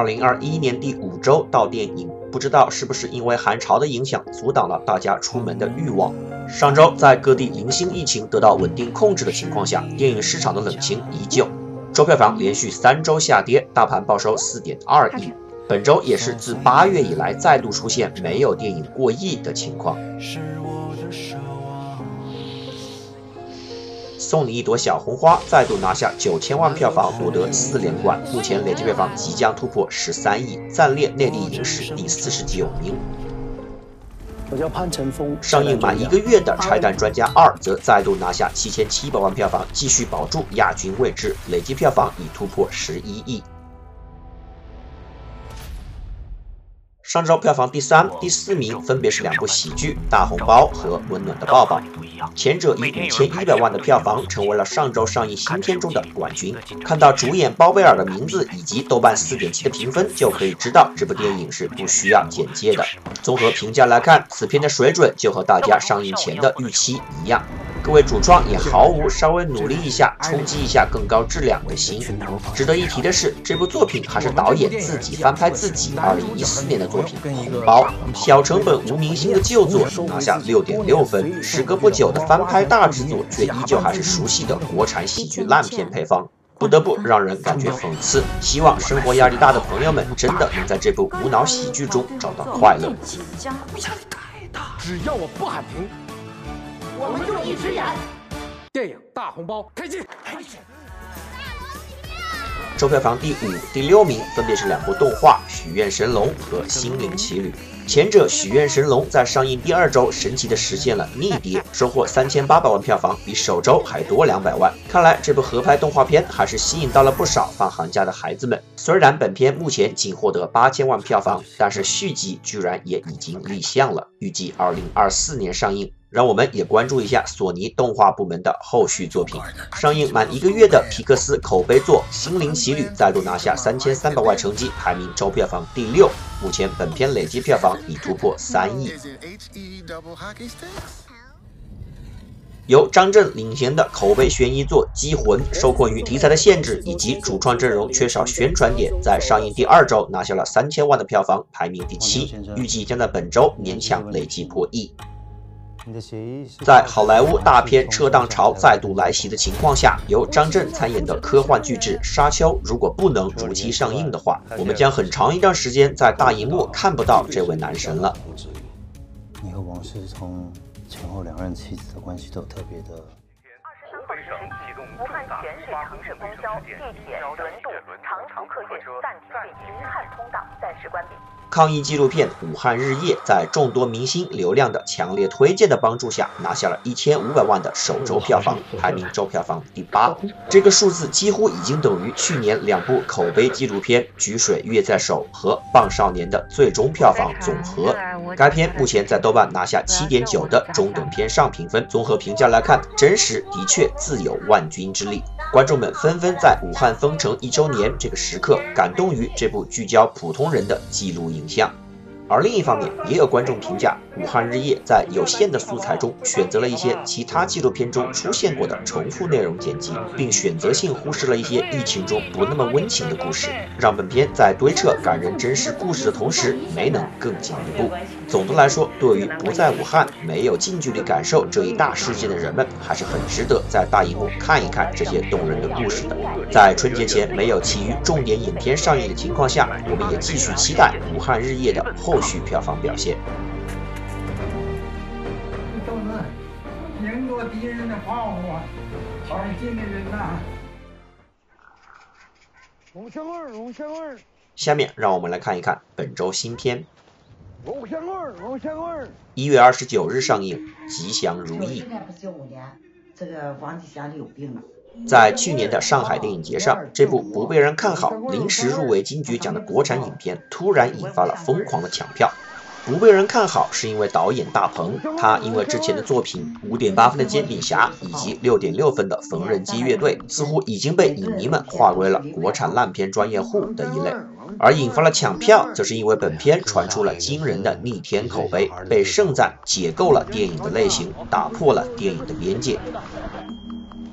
二零二一年第五周到电影，不知道是不是因为寒潮的影响，阻挡了大家出门的欲望。上周在各地零星疫情得到稳定控制的情况下，电影市场的冷清依旧。周票房连续三周下跌，大盘报收四点二亿。本周也是自八月以来再度出现没有电影过亿的情况。送你一朵小红花再度拿下九千万票房，夺得四连冠，目前累计票房即将突破十三亿，暂列内地影史第四十九名。我叫潘成峰。上映满一个月的《拆弹专家二》则再度拿下七千七百万票房，继续保住亚军位置，累计票房已突破十一亿。上周票房第三、第四名分别是两部喜剧《大红包》和《温暖的抱抱》，前者以五千一百万的票房成为了上周上映新片中的冠军。看到主演包贝尔的名字以及豆瓣四点七的评分，就可以知道这部电影是不需要简介的。综合评价来看，此片的水准就和大家上映前的预期一样。各位主创也毫无稍微努力一下、冲击一下更高质量的心。值得一提的是，这部作品还是导演自己翻拍自己2014年的作品《红包》，小成本无明星的旧作拿下6.6分，时隔不久的翻拍大制作却依旧还是熟悉的国产喜剧烂片配方，不得不让人感觉讽刺。希望生活压力大的朋友们真的能在这部无脑喜剧中找到快乐。压力太大，只要我不喊停。我们就一直演电影《大红包》，开机。周票房第五、第六名分别是两部动画《许愿神龙》和《心灵奇旅》。前者《许愿神龙》在上映第二周神奇的实现了逆跌，收获三千八百万票房，比首周还多两百万。看来这部合拍动画片还是吸引到了不少放寒假的孩子们。虽然本片目前仅获得八千万票房，但是续集居然也已经立项了，预计二零二四年上映。让我们也关注一下索尼动画部门的后续作品。上映满一个月的皮克斯口碑作《心灵奇旅》再度拿下三千三百万成绩，排名周票房第六。目前本片累计票房已突破三亿。由张震领衔的口碑悬疑作《机魂》，受困于题材的限制以及主创阵容缺少宣传点，在上映第二周拿下了三千万的票房，排名第七。预计将在本周勉强累计破亿。在好莱坞大片撤档潮再度来袭的情况下，由张震参演的科幻巨制《沙丘》如果不能如期上映的话，我们将很长一段时间在大荧幕看不到这位男神了。你和王世聪前后两任妻子的关系都特别的。二十三号启动武汉全市城市公交、地铁、轮渡、长途客运暂停运营，武汉通道暂时关闭。抗疫纪录片《武汉日夜》在众多明星流量的强烈推荐的帮助下，拿下了一千五百万的首周票房，排名周票房第八。这个数字几乎已经等于去年两部口碑纪录片《举水月在手》和《棒少年》的最终票房总和。该片目前在豆瓣拿下七点九的中等偏上评分。综合评价来看，真实的确自有万钧之力。观众们纷纷在武汉封城一周年这个时刻感动于这部聚焦普通人的记录影像，而另一方面，也有观众评价《武汉日夜》在有限的素材中选择了一些其他纪录片中出现过的重复内容剪辑，并选择性忽视了一些疫情中不那么温情的故事，让本片在堆砌感人真实故事的同时没能更进一步。总的来说，对于不在武汉、没有近距离感受这一大事件的人们，还是很值得在大荧幕看一看这些动人的故事的。在春节前没有其余重点影片上映的情况下，我们也继续期待《武汉日夜》的后续票房表现。都是赢过敌人的炮火，好心的人呐！龙香味，龙香味。下面让我们来看一看本周新片。龙香味儿，龙香味儿。一月二十九日上映，吉祥如意。现在不九五年，这个王吉祥有病了。在去年的上海电影节上，这部不被人看好、临时入围金爵奖的国产影片，突然引发了疯狂的抢票。不被人看好，是因为导演大鹏，他因为之前的作品五点八分的《煎饼侠》以及六点六分的《缝纫机乐队》，似乎已经被影迷们划归了国产烂片专业户的一类。而引发了抢票，则是因为本片传出了惊人的逆天口碑，被盛赞解构了电影的类型，打破了电影的边界。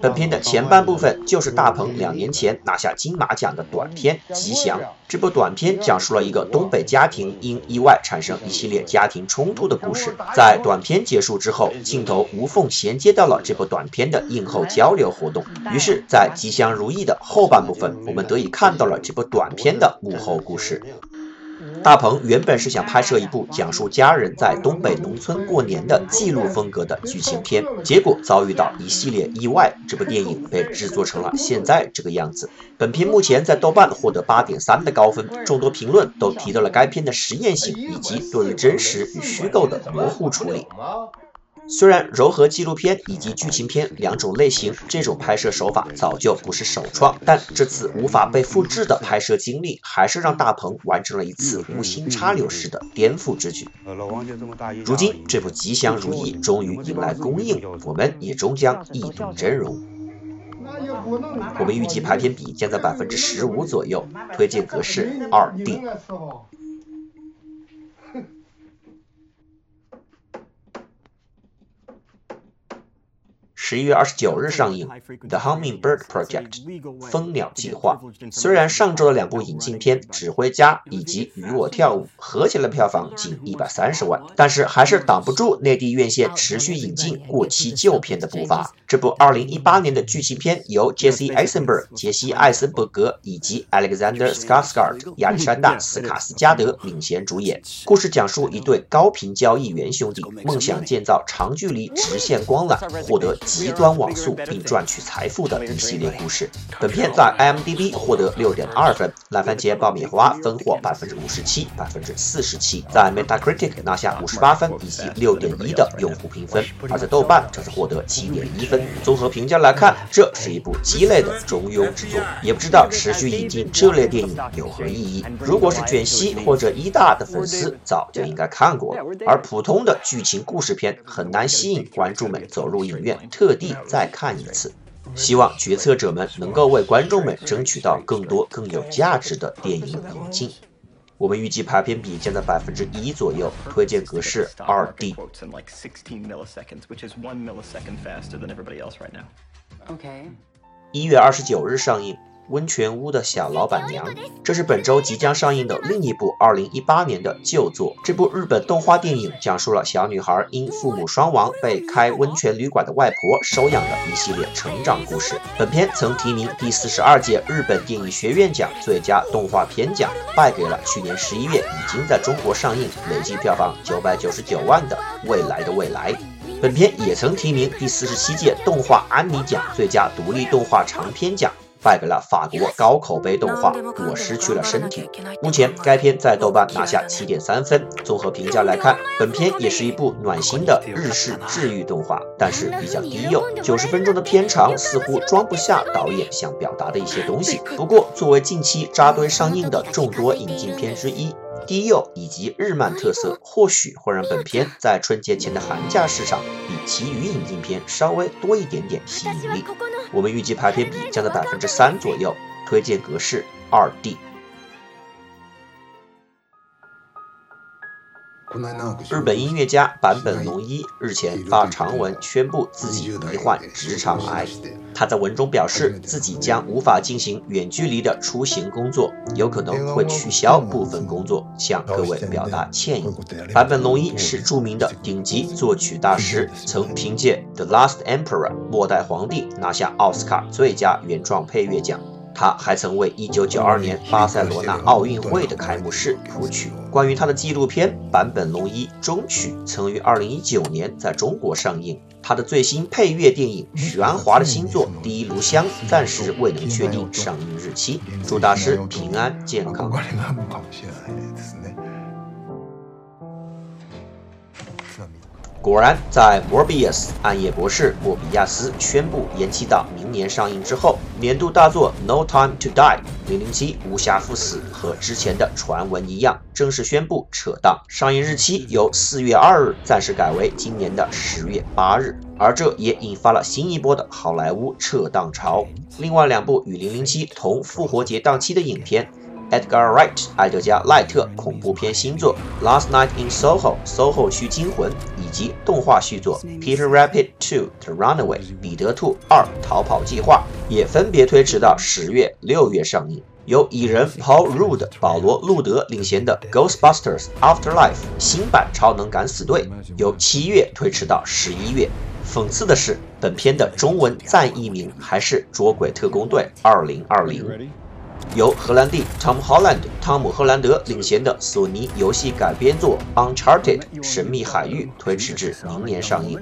本片的前半部分就是大鹏两年前拿下金马奖的短片《吉祥》。这部短片讲述了一个东北家庭因意外产生一系列家庭冲突的故事。在短片结束之后，镜头无缝衔接到了这部短片的映后交流活动。于是，在《吉祥如意》的后半部分，我们得以看到了这部短片的幕后故事。大鹏原本是想拍摄一部讲述家人在东北农村过年的记录风格的剧情片，结果遭遇到一系列意外，这部电影被制作成了现在这个样子。本片目前在豆瓣获得八点三的高分，众多评论都提到了该片的实验性以及对于真实与虚构的模糊处理。虽然柔和纪录片以及剧情片两种类型，这种拍摄手法早就不是首创，但这次无法被复制的拍摄经历，还是让大鹏完成了一次无心插柳式的颠覆之举。如今，这部《吉祥如意》终于迎来公映，我们也终将一睹真容。我们预计排片比将在百分之十五左右，推荐格式二 D。十一月二十九日上映《The Hummingbird Project》蜂鸟计划。虽然上周的两部引进片《指挥家》以及《与我跳舞》合起来票房仅一百三十万，但是还是挡不住内地院线持续引进过期旧片的步伐。这部二零一八年的剧情片由 Jesse Eisenberg、杰西·艾森伯格以及 Alexander Skarsgard（、亚历山大·斯卡斯加德领衔主演。故事讲述一对高频交易员兄弟梦想建造长距离直线光缆，获得极。极端网速并赚取财富的一系列故事。本片在 IMDB 获得六点二分，烂番茄爆米花分获百分之五十七、百分之四十七，在 Metacritic 拿下五十八分以及六点一的用户评分，而在豆瓣则是获得七点一分。综合评价来看，这是一部鸡肋的中庸之作。也不知道持续引进这类电影有何意义。如果是卷西或者一大的粉丝，早就应该看过了。而普通的剧情故事片很难吸引观众们走入影院特。特地再看一次，希望决策者们能够为观众们争取到更多更有价值的电影引进。我们预计排片比将在百分之一左右，推荐格式二 D。一月二十九日上映。温泉屋的小老板娘，这是本周即将上映的另一部2018年的旧作。这部日本动画电影讲述了小女孩因父母双亡被开温泉旅馆的外婆收养的一系列成长故事。本片曾提名第四十二届日本电影学院奖最佳动画片奖，败给了去年十一月已经在中国上映、累计票房九百九十九万的《未来的未来》。本片也曾提名第四十七届动画安妮奖最佳独立动画长片奖。败给了法国高口碑动画《我失去了身体》。目前该片在豆瓣拿下七点三分。综合评价来看，本片也是一部暖心的日式治愈动画，但是比较低幼。九十分钟的片长似乎装不下导演想表达的一些东西。不过，作为近期扎堆上映的众多引进片之一。低幼以及日漫特色，或许会让本片在春节前的寒假市场比其余引进片稍微多一点点吸引力。我们预计排片比将在百分之三左右，推荐格式二 D。日本音乐家坂本龙一日前发长文宣布自己罹患直肠癌。他在文中表示，自己将无法进行远距离的出行工作，有可能会取消部分工作，向各位表达歉意。坂本龙一是著名的顶级作曲大师，曾凭借《The Last Emperor》末代皇帝拿下奥斯卡最佳原创配乐奖。他还曾为1992年巴塞罗那奥运会的开幕式谱曲。关于他的纪录片《坂本龙一终曲》曾于2019年在中国上映。他的最新配乐电影许鞍华的新作《第一炉香》暂时未能确定上映日期。祝大师平安健康。果然，在《Morbius》暗夜博士莫比亚斯宣布延期到明年上映之后，年度大作《No Time to Die》零零七无暇赴死和之前的传闻一样，正式宣布撤档，上映日期由四月二日暂时改为今年的十月八日，而这也引发了新一波的好莱坞撤档潮。另外两部与零零七同复活节档期的影片。Edgar Wright 艾德加·赖特恐怖片新作《Last Night in Soho》，SOHO 区惊魂，以及动画续作《Peter Rabbit 2: The Runaway》彼得兔二逃跑计划，也分别推迟到十月、六月上映。由蚁人 Paul Rudd 保罗·路德领衔的《Ghostbusters Afterlife》新版超能敢死队由七月推迟到十一月。讽刺的是，本片的中文暂译名还是《捉鬼特工队2020》。由荷兰弟 Tom Holland 汤姆·赫兰德领衔的索尼游戏改编作《Uncharted 神秘海域》推迟至明年上映。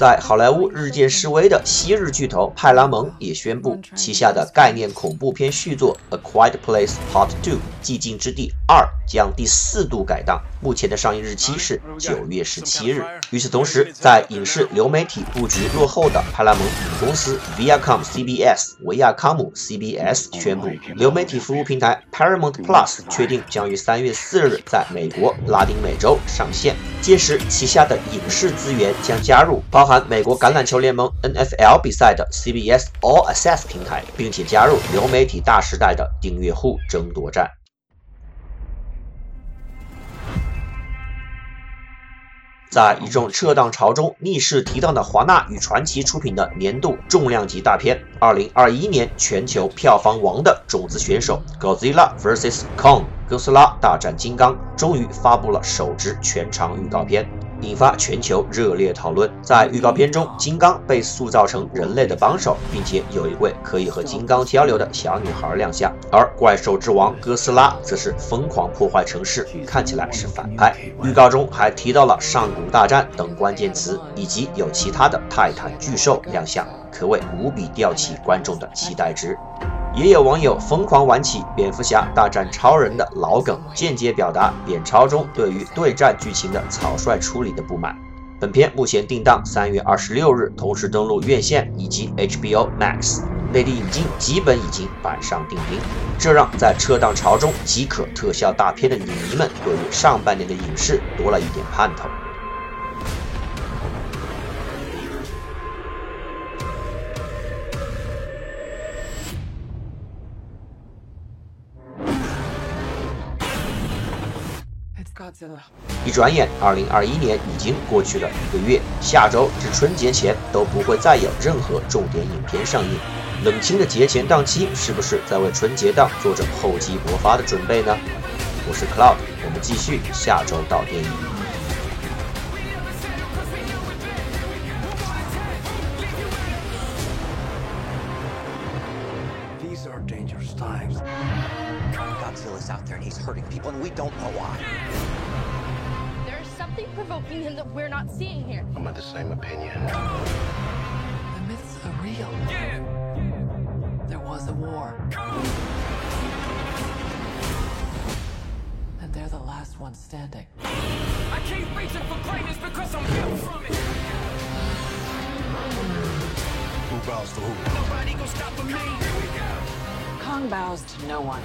在好莱坞日渐式微的昔日巨头派拉蒙也宣布，旗下的概念恐怖片续作《A Quiet Place Part Two》寂静之地二将第四度改档，目前的上映日期是九月十七日。与此同时，在影视流媒体布局落后的派拉蒙母公司 Viacom CBS 维亚康姆 CBS 宣布，流媒体服务平台 Paramount Plus 确定将于三月四日在美国、拉丁美洲上线，届时旗下的影视资源将加入包。含美国橄榄球联盟 NFL 比赛的 CBS All Access 平台，并且加入流媒体大时代的订阅户争夺战。在一众撤档潮中逆势提档的华纳与传奇出品的年度重量级大片——二零二一年全球票房王的种子选手《Godzilla vs Kong》哥斯拉大战金刚，终于发布了首支全长预告片。引发全球热烈讨论。在预告片中，金刚被塑造成人类的帮手，并且有一位可以和金刚交流的小女孩亮相。而怪兽之王哥斯拉则是疯狂破坏城市，看起来是反派。预告中还提到了上古大战等关键词，以及有其他的泰坦巨兽亮相，可谓无比吊起观众的期待值。也有网友疯狂玩起蝙蝠侠大战超人的老梗，间接表达扁超中对于对战剧情的草率处理的不满。本片目前定档三月二十六日，同时登陆院线以及 HBO Max，内地引进基本已经板上钉钉，这让在撤档潮中饥渴特效大片的影迷们对于上半年的影视多了一点盼头。一转眼，二零二一年已经过去了一个月，下周至春节前都不会再有任何重点影片上映。冷清的节前档期，是不是在为春节档做着厚积薄发的准备呢？我是 Cloud，我们继续下周到电影。Out there and he's hurting people and we don't know why. There's something provoking him that we're not seeing here. I'm of the same opinion. The myths are real. Yeah. There was a war. And they're the last ones standing. I keep reaching for greatness because I'm built from it. Who bows to who? Nobody gonna stop me. Kong bows to no one.